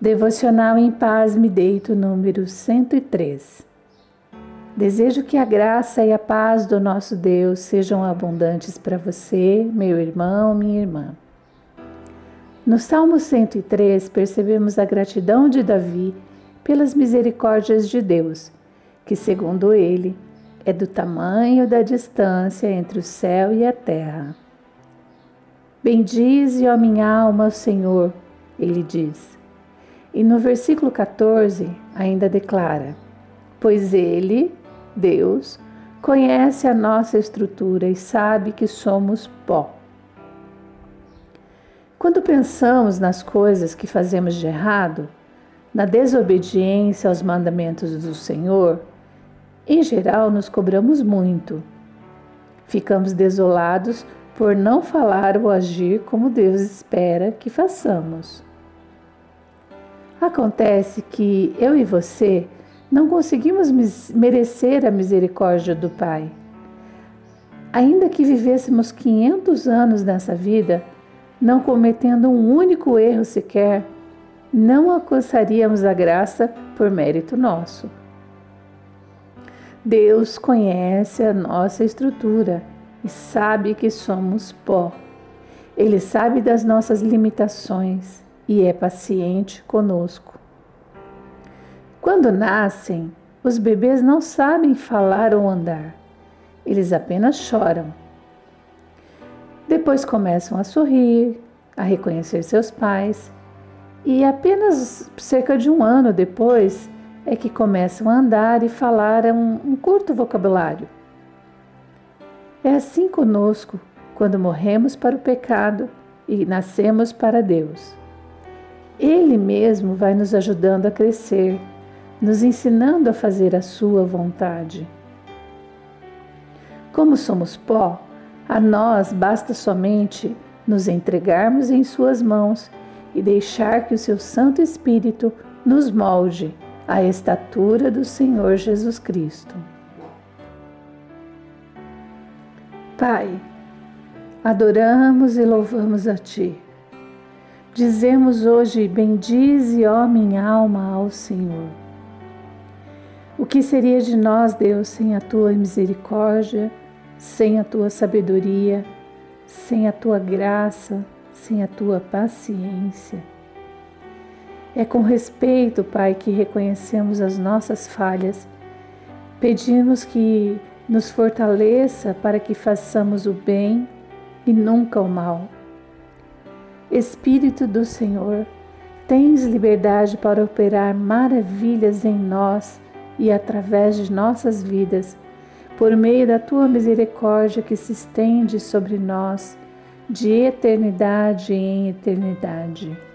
Devocional em Paz Me Deito, número 103. Desejo que a graça e a paz do nosso Deus sejam abundantes para você, meu irmão, minha irmã. No Salmo 103, percebemos a gratidão de Davi pelas misericórdias de Deus, que, segundo ele, é do tamanho da distância entre o céu e a terra. Bendize, ó minha alma, o Senhor, ele diz e no versículo 14 ainda declara: Pois Ele, Deus, conhece a nossa estrutura e sabe que somos pó. Quando pensamos nas coisas que fazemos de errado, na desobediência aos mandamentos do Senhor, em geral nos cobramos muito. Ficamos desolados por não falar ou agir como Deus espera que façamos. Acontece que eu e você não conseguimos merecer a misericórdia do Pai. Ainda que vivêssemos 500 anos nessa vida, não cometendo um único erro sequer, não alcançaríamos a graça por mérito nosso. Deus conhece a nossa estrutura e sabe que somos pó. Ele sabe das nossas limitações e é paciente conosco. Quando nascem, os bebês não sabem falar ou andar, eles apenas choram. Depois começam a sorrir, a reconhecer seus pais, e apenas cerca de um ano depois é que começam a andar e falar um, um curto vocabulário. É assim conosco quando morremos para o pecado e nascemos para Deus. Ele mesmo vai nos ajudando a crescer, nos ensinando a fazer a Sua vontade. Como somos pó, a nós basta somente nos entregarmos em Suas mãos e deixar que o Seu Santo Espírito nos molde à estatura do Senhor Jesus Cristo. Pai, adoramos e louvamos a Ti Dizemos hoje: Bendize, ó minha alma, ao Senhor. O que seria de nós, Deus, sem a tua misericórdia, sem a tua sabedoria, sem a tua graça, sem a tua paciência? É com respeito, Pai, que reconhecemos as nossas falhas. Pedimos que nos fortaleça para que façamos o bem e nunca o mal Espírito do Senhor, tens liberdade para operar maravilhas em nós e através de nossas vidas, por meio da tua misericórdia que se estende sobre nós de eternidade em eternidade.